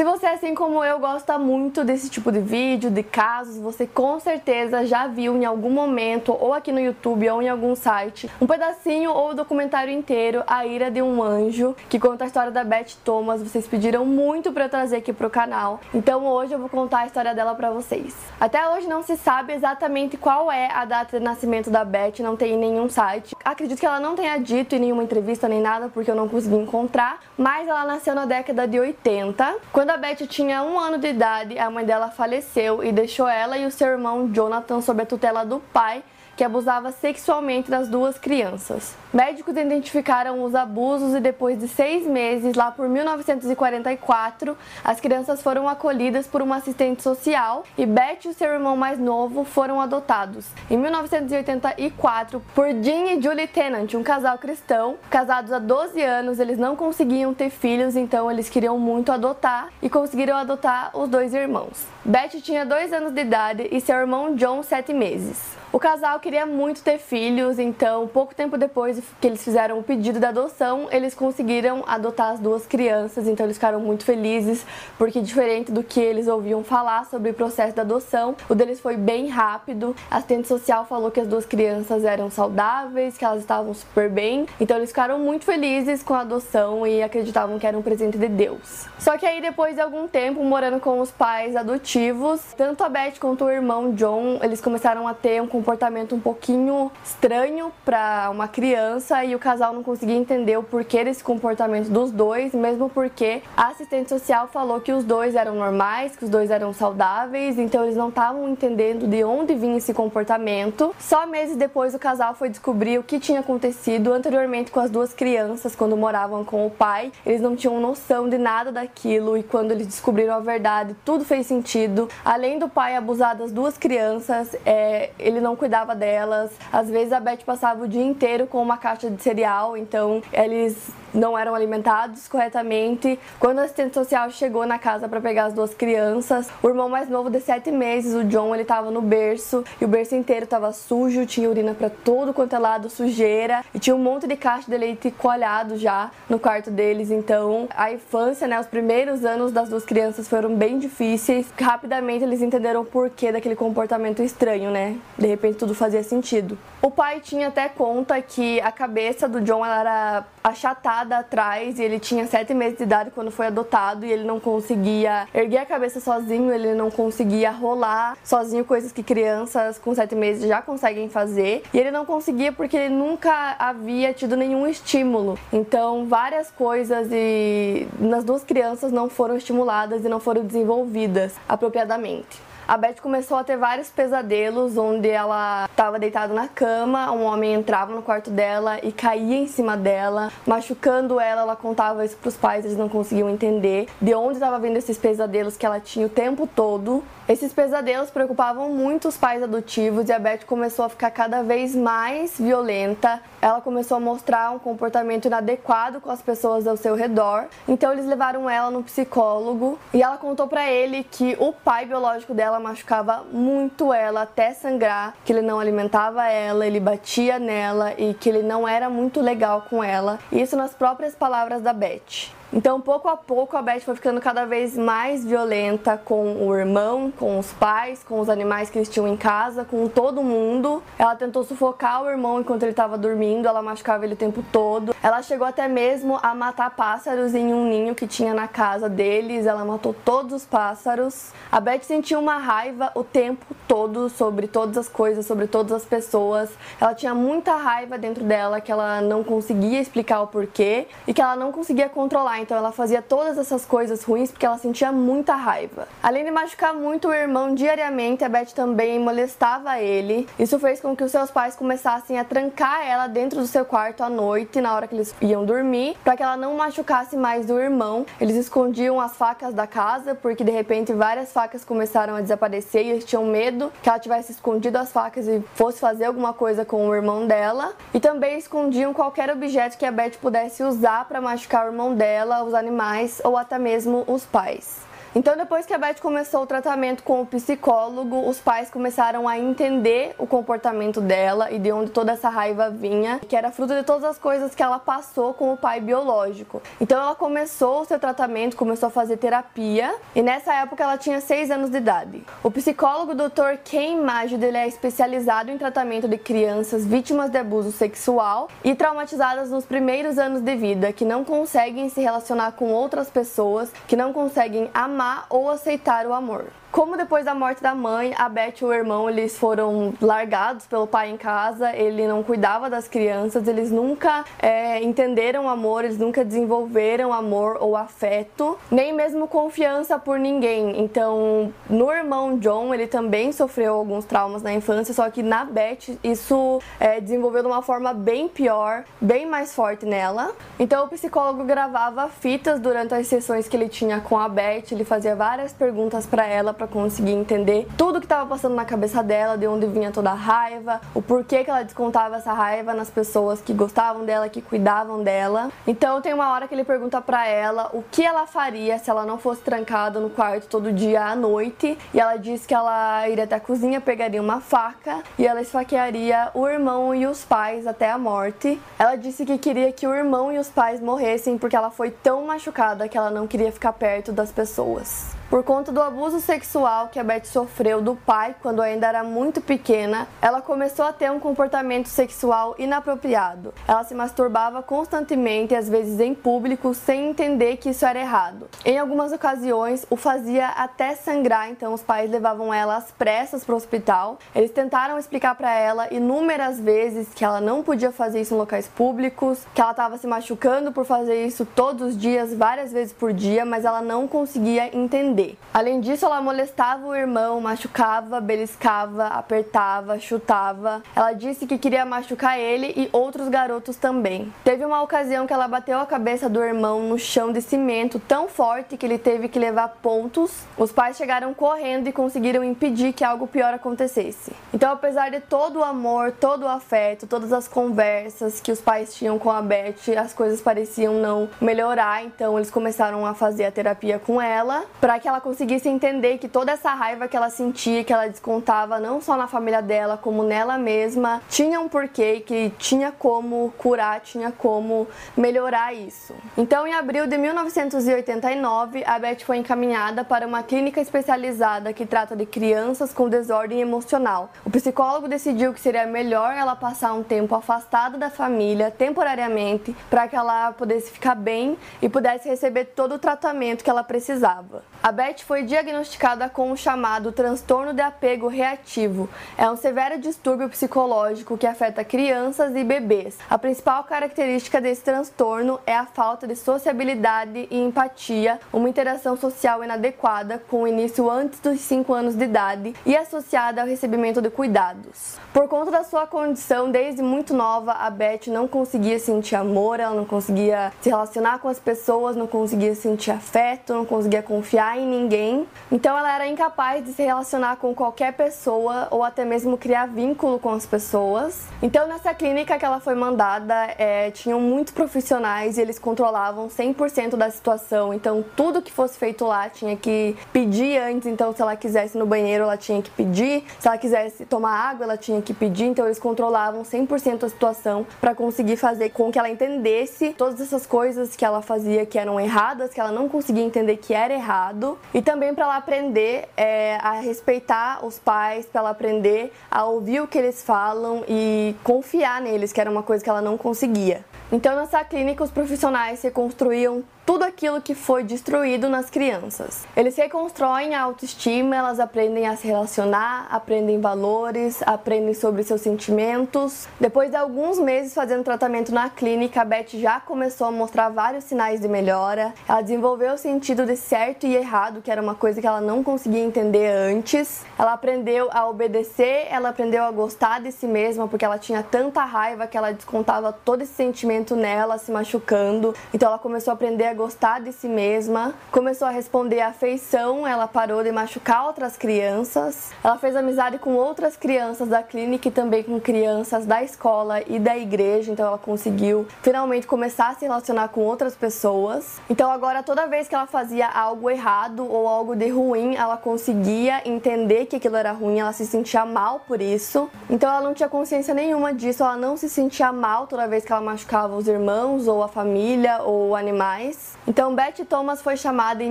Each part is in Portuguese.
Se você, assim como eu, gosta muito desse tipo de vídeo, de casos, você com certeza já viu em algum momento, ou aqui no YouTube ou em algum site, um pedacinho ou documentário inteiro, A Ira de um Anjo, que conta a história da Beth Thomas. Vocês pediram muito para eu trazer aqui pro canal, então hoje eu vou contar a história dela para vocês. Até hoje não se sabe exatamente qual é a data de nascimento da Beth, não tem em nenhum site. Acredito que ela não tenha dito em nenhuma entrevista nem nada, porque eu não consegui encontrar, mas ela nasceu na década de 80, quando quando a Beth tinha um ano de idade, a mãe dela faleceu e deixou ela e o seu irmão Jonathan sob a tutela do pai, que abusava sexualmente das duas crianças. Médicos identificaram os abusos e depois de seis meses, lá por 1944, as crianças foram acolhidas por uma assistente social e Beth e seu irmão mais novo foram adotados. Em 1984, por Jean e Julie Tennant, um casal cristão, casados há 12 anos, eles não conseguiam ter filhos, então eles queriam muito adotar e conseguiram adotar os dois irmãos. Beth tinha dois anos de idade e seu irmão John sete meses. O casal queria muito ter filhos, então pouco tempo depois que eles fizeram o pedido da adoção, eles conseguiram adotar as duas crianças, então eles ficaram muito felizes, porque diferente do que eles ouviam falar sobre o processo da adoção, o deles foi bem rápido. A assistente social falou que as duas crianças eram saudáveis, que elas estavam super bem, então eles ficaram muito felizes com a adoção e acreditavam que era um presente de Deus. Só que aí depois de algum tempo morando com os pais adotivos, tanto a Beth quanto o irmão John, eles começaram a ter um comportamento um pouquinho estranho para uma criança e o casal não conseguia entender o porquê desse comportamento dos dois, mesmo porque a assistente social falou que os dois eram normais, que os dois eram saudáveis, então eles não estavam entendendo de onde vinha esse comportamento. Só meses depois o casal foi descobrir o que tinha acontecido anteriormente com as duas crianças quando moravam com o pai. Eles não tinham noção de nada daquilo e quando eles descobriram a verdade, tudo fez sentido. Além do pai abusar das duas crianças, é, ele não não cuidava delas. Às vezes a Beth passava o dia inteiro com uma caixa de cereal, então eles não eram alimentados corretamente. Quando a assistente social chegou na casa para pegar as duas crianças, o irmão mais novo de 7 meses, o John, ele tava no berço e o berço inteiro tava sujo, tinha urina para todo quanto é lado, sujeira e tinha um monte de caixa de leite coalhado já no quarto deles. Então, a infância, né, os primeiros anos das duas crianças foram bem difíceis. Rapidamente eles entenderam o porquê daquele comportamento estranho, né? De repente tudo fazia sentido. O pai tinha até conta que a cabeça do John era achatada atrás e ele tinha sete meses de idade quando foi adotado e ele não conseguia erguer a cabeça sozinho, ele não conseguia rolar sozinho, coisas que crianças com sete meses já conseguem fazer. E ele não conseguia porque ele nunca havia tido nenhum estímulo. Então, várias coisas e nas duas crianças não foram estimuladas e não foram desenvolvidas apropriadamente a Beth começou a ter vários pesadelos onde ela estava deitada na cama, um homem entrava no quarto dela e caía em cima dela, machucando ela. Ela contava isso para os pais, eles não conseguiam entender de onde estava vindo esses pesadelos que ela tinha o tempo todo. Esses pesadelos preocupavam muito os pais adotivos e a Beth começou a ficar cada vez mais violenta. Ela começou a mostrar um comportamento inadequado com as pessoas ao seu redor. Então eles levaram ela no psicólogo e ela contou para ele que o pai biológico dela machucava muito ela até sangrar, que ele não alimentava ela, ele batia nela e que ele não era muito legal com ela. Isso nas próprias palavras da Beth. Então, pouco a pouco, a Beth foi ficando cada vez mais violenta com o irmão, com os pais, com os animais que eles tinham em casa, com todo mundo. Ela tentou sufocar o irmão enquanto ele estava dormindo, ela machucava ele o tempo todo. Ela chegou até mesmo a matar pássaros em um ninho que tinha na casa deles, ela matou todos os pássaros. A Beth sentiu uma raiva o tempo todo sobre todas as coisas, sobre todas as pessoas. Ela tinha muita raiva dentro dela que ela não conseguia explicar o porquê e que ela não conseguia controlar então ela fazia todas essas coisas ruins porque ela sentia muita raiva. Além de machucar muito o irmão diariamente, a Beth também molestava ele. Isso fez com que os seus pais começassem a trancar ela dentro do seu quarto à noite, na hora que eles iam dormir, para que ela não machucasse mais o irmão. Eles escondiam as facas da casa porque de repente várias facas começaram a desaparecer e eles tinham medo que ela tivesse escondido as facas e fosse fazer alguma coisa com o irmão dela. E também escondiam qualquer objeto que a Beth pudesse usar para machucar o irmão dela, os animais ou até mesmo os pais. Então, depois que a Beth começou o tratamento com o psicólogo, os pais começaram a entender o comportamento dela e de onde toda essa raiva vinha, que era fruto de todas as coisas que ela passou com o pai biológico. Então, ela começou o seu tratamento, começou a fazer terapia e nessa época ela tinha 6 anos de idade. O psicólogo Dr. Ken Magid ele é especializado em tratamento de crianças vítimas de abuso sexual e traumatizadas nos primeiros anos de vida, que não conseguem se relacionar com outras pessoas, que não conseguem amar amar ou aceitar o amor. Como depois da morte da mãe, a Beth e o irmão eles foram largados pelo pai em casa, ele não cuidava das crianças, eles nunca é, entenderam amor, eles nunca desenvolveram amor ou afeto, nem mesmo confiança por ninguém. Então, no irmão John, ele também sofreu alguns traumas na infância, só que na Beth isso é, desenvolveu de uma forma bem pior, bem mais forte nela. Então, o psicólogo gravava fitas durante as sessões que ele tinha com a Beth, ele fazia várias perguntas para ela para conseguir entender tudo que estava passando na cabeça dela, de onde vinha toda a raiva, o porquê que ela descontava essa raiva nas pessoas que gostavam dela, que cuidavam dela. Então tem uma hora que ele pergunta para ela o que ela faria se ela não fosse trancada no quarto todo dia à noite, e ela diz que ela iria até a cozinha, pegaria uma faca e ela esfaquearia o irmão e os pais até a morte. Ela disse que queria que o irmão e os pais morressem porque ela foi tão machucada que ela não queria ficar perto das pessoas. Por conta do abuso sexual que a Beth sofreu do pai quando ainda era muito pequena, ela começou a ter um comportamento sexual inapropriado. Ela se masturbava constantemente, às vezes em público, sem entender que isso era errado. Em algumas ocasiões, o fazia até sangrar, então os pais levavam ela às pressas para o hospital. Eles tentaram explicar para ela inúmeras vezes que ela não podia fazer isso em locais públicos, que ela estava se machucando por fazer isso todos os dias, várias vezes por dia, mas ela não conseguia entender Além disso, ela molestava o irmão, machucava, beliscava, apertava, chutava. Ela disse que queria machucar ele e outros garotos também. Teve uma ocasião que ela bateu a cabeça do irmão no chão de cimento tão forte que ele teve que levar pontos. Os pais chegaram correndo e conseguiram impedir que algo pior acontecesse. Então, apesar de todo o amor, todo o afeto, todas as conversas que os pais tinham com a Beth, as coisas pareciam não melhorar. Então, eles começaram a fazer a terapia com ela para que ela conseguisse entender que toda essa raiva que ela sentia, que ela descontava não só na família dela, como nela mesma, tinha um porquê, que tinha como curar, tinha como melhorar isso. Então, em abril de 1989, a Beth foi encaminhada para uma clínica especializada que trata de crianças com desordem emocional. O psicólogo decidiu que seria melhor ela passar um tempo afastada da família temporariamente para que ela pudesse ficar bem e pudesse receber todo o tratamento que ela precisava. A Beth foi diagnosticada com o chamado transtorno de apego reativo. É um severo distúrbio psicológico que afeta crianças e bebês. A principal característica desse transtorno é a falta de sociabilidade e empatia, uma interação social inadequada com o início antes dos 5 anos de idade e associada ao recebimento de cuidados. Por conta da sua condição, desde muito nova, a Beth não conseguia sentir amor, ela não conseguia se relacionar com as pessoas, não conseguia sentir afeto, não conseguia confiar em ninguém. Então ela era incapaz de se relacionar com qualquer pessoa ou até mesmo criar vínculo com as pessoas. Então nessa clínica que ela foi mandada, é, tinham muitos profissionais e eles controlavam 100% da situação. Então tudo que fosse feito lá tinha que pedir antes. Então se ela quisesse no banheiro, ela tinha que pedir. Se ela quisesse tomar água, ela tinha que pedir. Então eles controlavam 100% a situação para conseguir fazer com que ela entendesse todas essas coisas que ela fazia que eram erradas, que ela não conseguia entender que era errado e também para ela aprender é, a respeitar os pais, para ela aprender a ouvir o que eles falam e confiar neles, que era uma coisa que ela não conseguia. Então, nessa clínica, os profissionais reconstruíam tudo aquilo que foi destruído nas crianças. Eles reconstroem a autoestima, elas aprendem a se relacionar, aprendem valores, aprendem sobre seus sentimentos. Depois de alguns meses fazendo tratamento na clínica, a Beth já começou a mostrar vários sinais de melhora. Ela desenvolveu o sentido de certo e errado, que era uma coisa que ela não conseguia entender antes. Ela aprendeu a obedecer, ela aprendeu a gostar de si mesma, porque ela tinha tanta raiva que ela descontava todo esse sentimento nela, se machucando. Então ela começou a aprender a gostar de si mesma, começou a responder afeição, ela parou de machucar outras crianças. Ela fez amizade com outras crianças da clínica e também com crianças da escola e da igreja, então ela conseguiu finalmente começar a se relacionar com outras pessoas. Então agora toda vez que ela fazia algo errado ou algo de ruim, ela conseguia entender que aquilo era ruim, ela se sentia mal por isso. Então ela não tinha consciência nenhuma disso, ela não se sentia mal toda vez que ela machucava os irmãos ou a família ou animais. Então Betty Thomas foi chamada em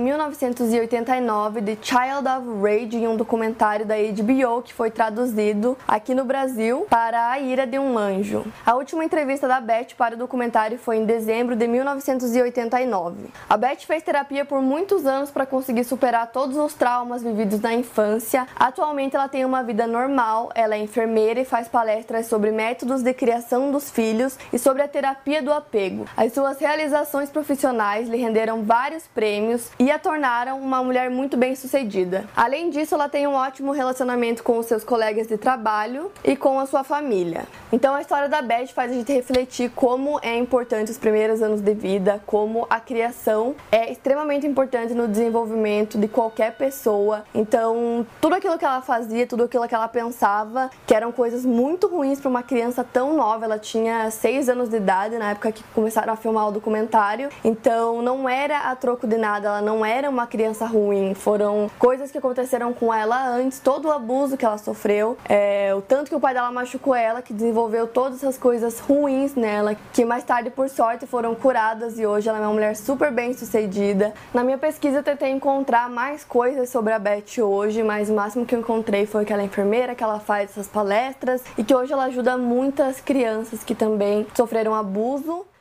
1989 de Child of Rage em um documentário da HBO que foi traduzido aqui no Brasil para A Ira de um Anjo. A última entrevista da Betty para o documentário foi em dezembro de 1989. A Betty fez terapia por muitos anos para conseguir superar todos os traumas vividos na infância. Atualmente ela tem uma vida normal, ela é enfermeira e faz palestras sobre métodos de criação dos filhos e sobre a terapia do apego. As suas realizações profissionais lhe renderam vários prêmios e a tornaram uma mulher muito bem sucedida. Além disso, ela tem um ótimo relacionamento com os seus colegas de trabalho e com a sua família. Então a história da Beth faz a gente refletir como é importante os primeiros anos de vida, como a criação é extremamente importante no desenvolvimento de qualquer pessoa. Então, tudo aquilo que ela fazia, tudo aquilo que ela pensava, que eram coisas muito ruins para uma criança tão nova, ela tinha seis anos de idade na época que começaram a filmar o documentário. Então, não era a troco de nada, ela não era uma criança ruim. Foram coisas que aconteceram com ela antes, todo o abuso que ela sofreu, é, o tanto que o pai dela machucou ela, que desenvolveu todas essas coisas ruins nela, que mais tarde, por sorte, foram curadas e hoje ela é uma mulher super bem sucedida. Na minha pesquisa, eu tentei encontrar mais coisas sobre a Beth hoje, mas o máximo que eu encontrei foi que ela é enfermeira, que ela faz essas palestras e que hoje ela ajuda muitas crianças que também sofreram abuso